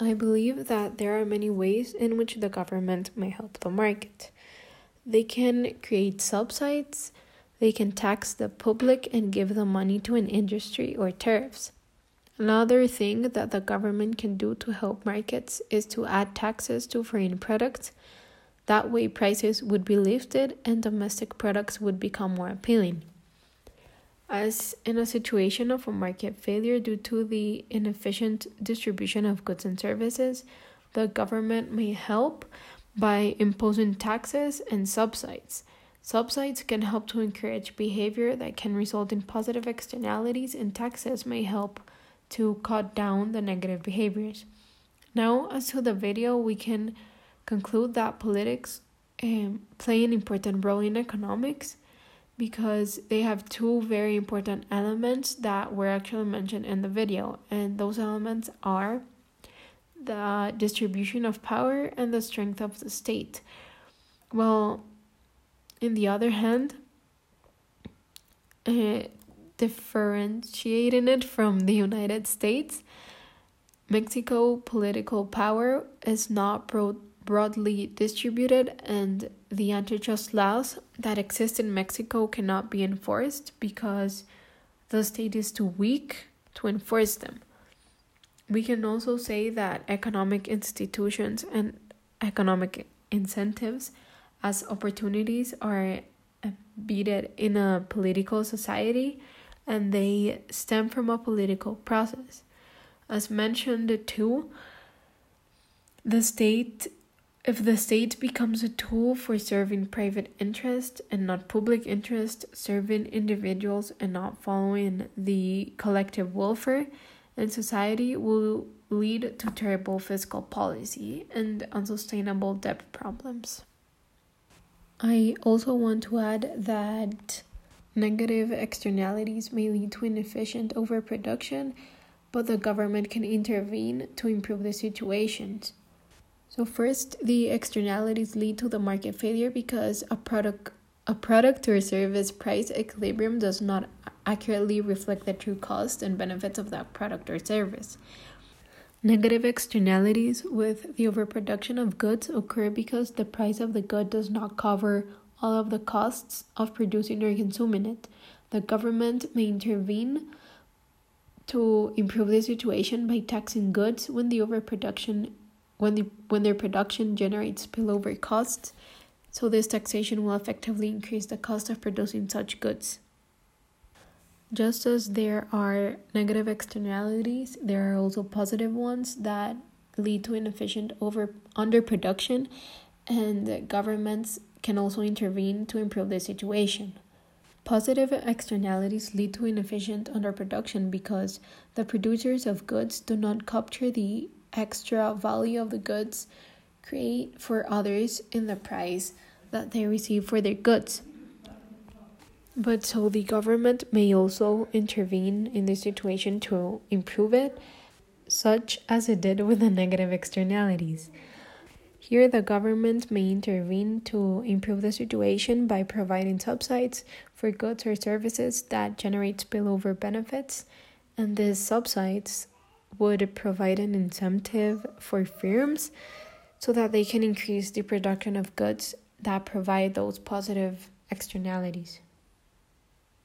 I believe that there are many ways in which the government may help the market. They can create subsidies, they can tax the public and give the money to an industry or tariffs. Another thing that the government can do to help markets is to add taxes to foreign products. That way, prices would be lifted and domestic products would become more appealing. As in a situation of a market failure due to the inefficient distribution of goods and services, the government may help by imposing taxes and subsidies. Subsidies can help to encourage behavior that can result in positive externalities, and taxes may help to cut down the negative behaviors. Now, as to the video, we can conclude that politics um, play an important role in economics because they have two very important elements that were actually mentioned in the video, and those elements are the distribution of power and the strength of the state. Well, in the other hand, uh, differentiating it from the United States, Mexico political power is not broad, broadly distributed, and the antitrust laws that exist in Mexico cannot be enforced because the state is too weak to enforce them. We can also say that economic institutions and economic incentives as opportunities are embedded in a political society and they stem from a political process. As mentioned too, the state if the state becomes a tool for serving private interest and not public interest, serving individuals and not following the collective welfare, then society will lead to terrible fiscal policy and unsustainable debt problems. I also want to add that negative externalities may lead to inefficient overproduction, but the government can intervene to improve the situations. So first, the externalities lead to the market failure because a product a product or service price equilibrium does not accurately reflect the true cost and benefits of that product or service. Negative externalities with the overproduction of goods occur because the price of the good does not cover all of the costs of producing or consuming it. The government may intervene to improve the situation by taxing goods when the overproduction when, the, when their production generates spillover costs, so this taxation will effectively increase the cost of producing such goods. Just as there are negative externalities, there are also positive ones that lead to inefficient over underproduction, and governments can also intervene to improve the situation. Positive externalities lead to inefficient underproduction because the producers of goods do not capture the extra value of the goods create for others in the price that they receive for their goods. But so the government may also intervene in the situation to improve it, such as it did with the negative externalities. Here, the government may intervene to improve the situation by providing subsidies for goods or services that generate spillover benefits, and these subsidies would provide an incentive for firms so that they can increase the production of goods that provide those positive externalities.